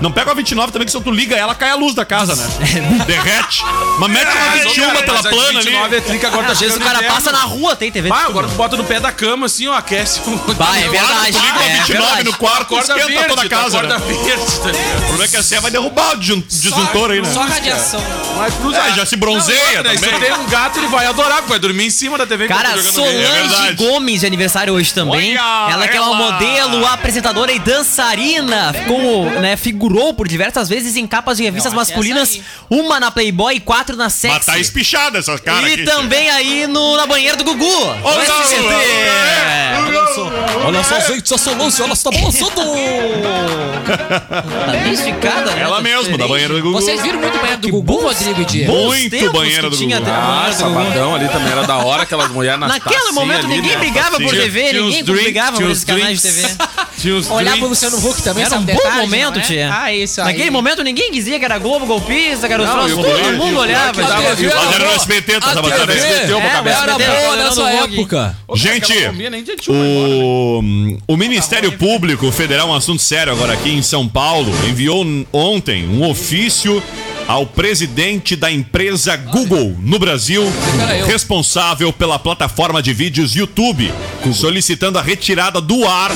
Não pega uma 29 também, que se tu liga ela, cai a luz da casa, né? Derrete. Mas mete uma Ah, 21 cara, tela plana ali. 29 é trica, agora tá vezes o chegando cara passa na rua, tem TV. Ah, agora tu bota no pé da cama assim, ó, aquece. Bah, é verdade. Tu liga uma É 29 verdade. no quarto, esquenta toda a casa, acorda né? verde, tá ligado? Problema é que a Sé vai derrubar o disjun- disjuntor aí, né? Só radiação. Mas pros É, já se bronzeia Não, outra, né? também. Se tem um gato, ele vai adorar, vai dormir em cima da TV Cara. É Solange verdade. Gomes de aniversário hoje também. Olha ela que é uma ela. modelo, apresentadora e dançarina. Como, né, figurou por diversas vezes em capas de revistas Não, masculinas. Uma na Playboy e quatro na Mas Sexy. tá espichada essas caras e aqui. também aí no, na banheira do Gugu. Olha SBT. Olha só, gente, a Solange, ela está balançando. Tá né? Ela Tá mesmo, da banheira do Gugu. Vocês viram muito banheiro do Gugu, Rodrigo e? Bons Muito que do tinha Gugu. Ah, sabadão ali também era da hora, aquelas mulheres nas Naquele momento ali, ninguém né? brigava por TV, ninguém brigava por esses canais de TV. Olhar pro drinks. Luciano Huck também, Era um sabe bom detalhe, momento, é? tia. Ah, isso aí. Naquele momento ninguém dizia que era Globo golpista, que era os o todo mundo o olhava. O- Mas era no SBT, tá A sabendo? TV SBT, uma É, cabeça. era SBT, boa nessa época. Gente, né? o, o Ministério Público Federal, um assunto sério agora aqui em São Paulo, enviou ontem um ofício ao presidente da empresa Google no Brasil, responsável pela plataforma de vídeos YouTube, solicitando a retirada do ar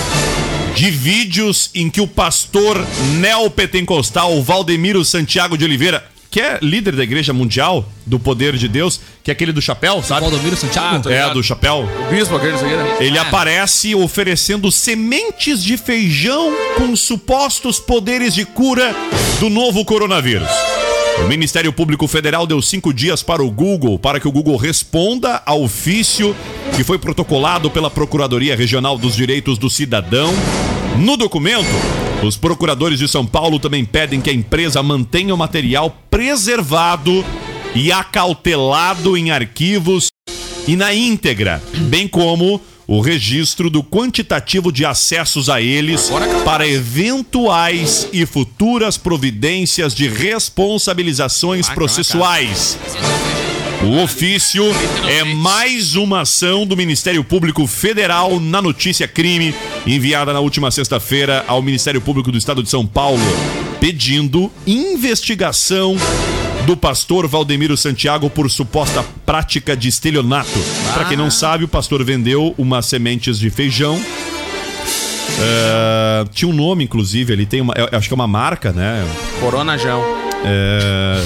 de vídeos em que o pastor neopentecostal Valdemiro Santiago de Oliveira, que é líder da Igreja Mundial do Poder de Deus, que é aquele do chapéu, sabe? Valdomiro Santiago? Ah, É, do chapéu. O bispo, aquele, aqui, né? Ele aparece oferecendo sementes de feijão com supostos poderes de cura do novo coronavírus. O Ministério Público Federal deu cinco dias para o Google para que o Google responda ao ofício que foi protocolado pela Procuradoria Regional dos Direitos do Cidadão. No documento, os procuradores de São Paulo também pedem que a empresa mantenha o material preservado e acautelado em arquivos e na íntegra, bem como o registro do quantitativo de acessos a eles para eventuais e futuras providências de responsabilizações processuais. O ofício é mais uma ação do Ministério Público Federal na notícia crime, enviada na última sexta-feira ao Ministério Público do Estado de São Paulo, pedindo investigação do pastor Valdemiro Santiago por suposta prática de estelionato. Para quem não sabe, o pastor vendeu umas sementes de feijão. É, tinha um nome, inclusive, ele tem uma. acho que é uma marca, né? Coronajão. É.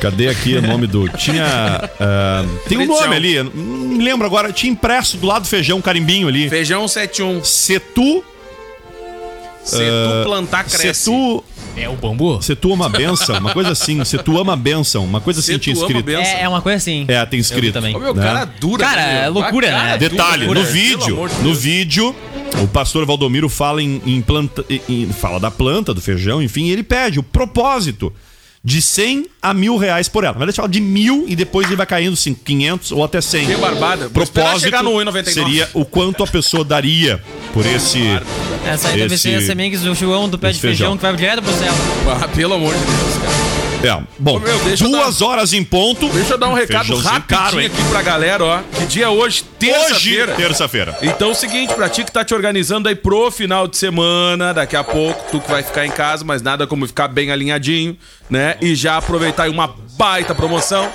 Cadê aqui o nome do. Tinha. ah, tem um nome ali, não me lembro agora. Tinha impresso do lado do feijão, um carimbinho ali. Feijão 71. Setu. Se tu plantar, cresce. Setu. É o bambu? Se tu ama a benção, uma coisa assim. Se tu ama a benção, uma coisa assim Se tinha tu escrito. É, é uma coisa assim. É, tem escrito. também. Ô, meu, né? cara dura. Cara, meu. é loucura, Ah, cara né? Detalhe, loucura. no vídeo, de no vídeo, o pastor Valdomiro fala em, em planta, em- fala da planta, do feijão, enfim, e ele pede o propósito de 100 a mil reais por ela. Vai deixar ela de mil e depois ele vai caindo assim, 500 ou até 100. Que barbada. Propósito chegar no 1,99. seria o quanto a pessoa daria por esse... Essa aí deve Esse- ser a sementes do João do pé de feijão, feijão. que vai direto pro céu. Ah, pelo amor de Deus, cara. É, bom, Ô, meu, duas horas em ponto. Deixa eu dar um recado rapidinho aqui pra galera, ó. Que dia é hoje? Hoje, Terça-feira. terça-feira. Então é o seguinte, pra ti que tá te organizando aí pro final de semana, daqui a pouco, tu que vai ficar em casa, mas nada como ficar bem alinhadinho, né? E já aproveitar aí uma baita promoção.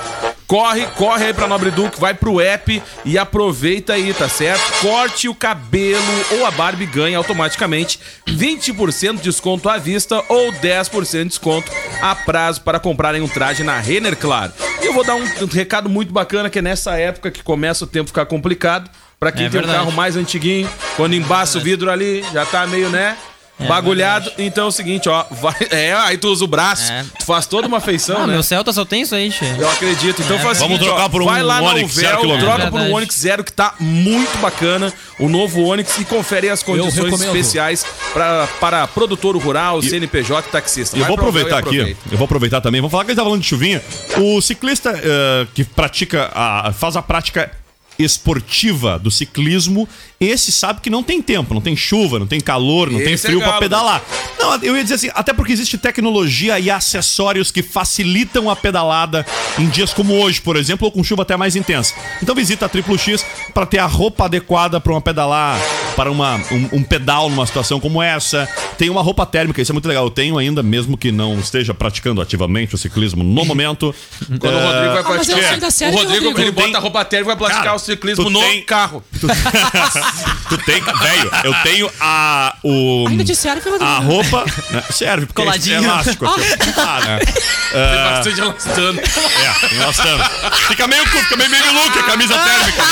Corre, corre aí pra Nobre Duque, vai pro app e aproveita aí, tá certo? Corte o cabelo ou a Barbie ganha automaticamente 20% de desconto à vista ou 10% de desconto a prazo para comprarem um traje na Renner, claro. E eu vou dar um, recado muito bacana que é nessa época que começa o tempo ficar complicado. Pra quem É tem verdade. um carro mais antiguinho, quando embaça o vidro ali, já tá meio, né? Bagulhado. Então é o seguinte, ó. Vai, é, aí tu usa o braço, É. tu faz toda uma feição, Ah, né? meu Celta só tem isso aí, che. Eu acredito. Então É, faz o vamos seguinte, trocar ó, por um vai lá na Onix Uvel, troca É por um. Onix Zero que tá muito bacana, o novo Onix e confere as condições especiais pra, para produtor rural, CNPJ e taxista. Eu Vai vou pro Uvel e aproveitar aqui, eu vou aproveitar também. Vamos falar que a gente tá falando de chuvinha. O ciclista eh, que pratica, a, faz a prática esportiva do ciclismo, esse sabe que não tem tempo, não tem chuva, não tem calor, não tem Esse é frio pra galo. pedalar. Não, eu ia dizer assim, até porque existe tecnologia e acessórios que facilitam a pedalada em dias como hoje, por exemplo, ou com chuva até mais intensa. Então visita a Triplo X para ter a roupa adequada para uma pedalar, para uma, um, um pedal numa situação como essa. Tem uma roupa térmica, isso é muito legal. Eu tenho ainda, mesmo que não esteja praticando ativamente o ciclismo no momento. Quando o Rodrigo vai Ah, mas praticar. é ainda sério, o Rodrigo, Rodrigo? ele Tu tem- bota a roupa térmica e vai praticar Cara, o ciclismo tu no tem- carro. Tu tem, velho, eu tenho a o Ainda te serve, Rodrigo? a roupa, né, serve porque Coladinho. é elástico. assim. Ah, né? Tem bastante elastano. É, tem elastano. Fica meio fica meio look a camisa térmica,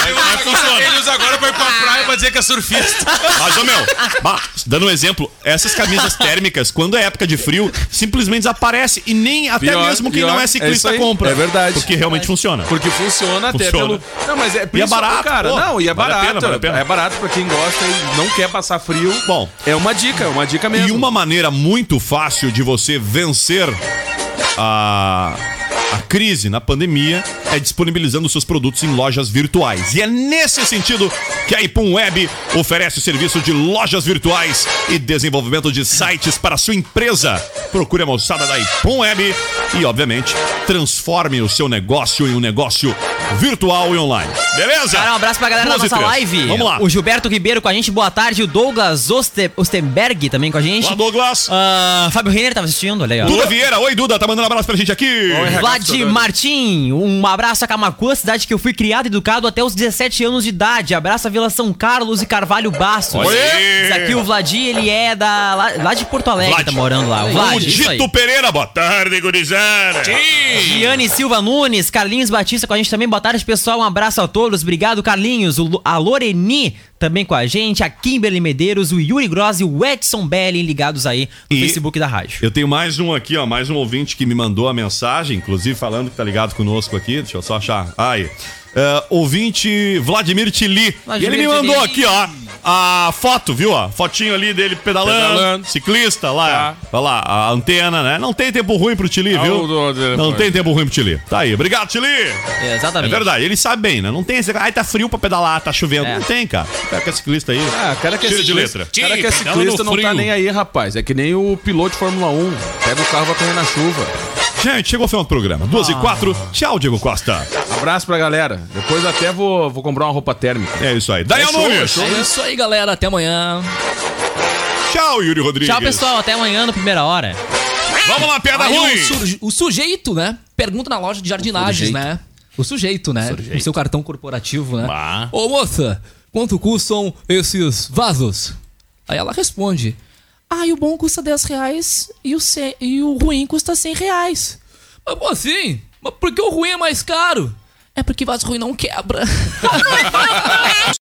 funciona. Ele usa agora pra ir pra praia pra dizer que é surfista. Mas, ô meu, bah, dando um exemplo, essas camisas térmicas, quando é época de frio, simplesmente desaparece. E nem até Pior, mesmo quem pior, não é é isso ciclista aí. compra. É verdade. Porque realmente funciona. Porque funciona até Funciona. pelo. Não, mas é E é barato, cara. pô. não, e é Vale a barato. pena, vale a pena. É barato pra quem gosta e não quer passar frio. Bom. É uma dica, é uma dica mesmo. E uma maneira muito fácil de você vencer a, a crise na pandemia é disponibilizando seus produtos em lojas virtuais. E é nesse sentido que a Ipum Web oferece o serviço de lojas virtuais e desenvolvimento de sites para a sua empresa. Procure a moçada da Ipum Web e, obviamente, transforme o seu negócio em um negócio virtual e online. Beleza? Cara, um abraço pra galera da Duas nossa live. Vamos lá. O Gilberto Ribeiro com a gente, boa tarde. O Douglas Oste- Ostenberg também com a gente. Olá, Douglas. Ah, Fábio Renner tava assistindo, olha aí, ó. Duda Vieira. Oi, Duda. Tá mandando um abraço pra gente aqui. Vlad Martim, um abraço a Camacuã, cidade que eu fui criado e educado até os 17 anos de idade. Abraço a Vila São Carlos e Carvalho Bastos. Diz aqui o Vladi, ele é da, lá, lá de Porto Alegre, Vlad. tá morando lá. O Vlad, O. Dito Pereira. Boa tarde, gurizada. Giane Silva Nunes, Carlinhos Batista com a gente também. Boa tarde, pessoal. Um abraço a todos. Obrigado, Carlinhos. O a Loreni também com a gente. A Kimberly Medeiros, o Yuri Gross e o Edson Belli ligados aí no E- Facebook da rádio. Eu tenho mais um aqui, ó, mais um ouvinte que me mandou a mensagem, inclusive falando que tá ligado conosco aqui. Deixa eu só achar. Aí. É, ouvinte Vladimir Tili. Vladimir e ele me Tili. mandou aqui, ó, a foto, viu? Ó, fotinho ali dele pedalando, Pedalando. ciclista lá. Tá. Olha lá, a antena, né? Não tem tempo ruim pro Tili, Ah, viu? Não tem tempo ruim pro Tili. Tá aí. Obrigado, Tili. É, É exatamente. verdade, ele sabe bem, né? Não tem esse. Ai, tá frio pra pedalar, tá chovendo. É. Não tem, cara. O cara que é ciclista aí. Ah, cara que é Tira de ciclista, letra. cara que é ciclista não tá nem aí, rapaz. É que nem o piloto de Fórmula 1. Pega o carro e vai correr na chuva. Gente, chegou o final do programa. 2 Ah. e 4. Tchau, Diego Costa. Abraço pra galera. Depois até vou, vou comprar uma roupa térmica. É isso aí. Daniel Nunes. é show. É isso aí, galera. Até amanhã. Tchau, Yuri Rodrigues. Tchau, pessoal. Até amanhã no Primeira Hora. Vamos lá, piada Aí ruim. o, surge- o sujeito, né? Pergunta na loja de jardinagens, né? O sujeito, né? O seu cartão corporativo, né? Bah. Ô moça, quanto custam esses vasos? Aí ela responde: Ah, e o bom custa 10 reais e o, e o ruim custa 100 reais. Mas como assim? Mas por que o ruim é mais caro? É porque vaso ruim não quebra.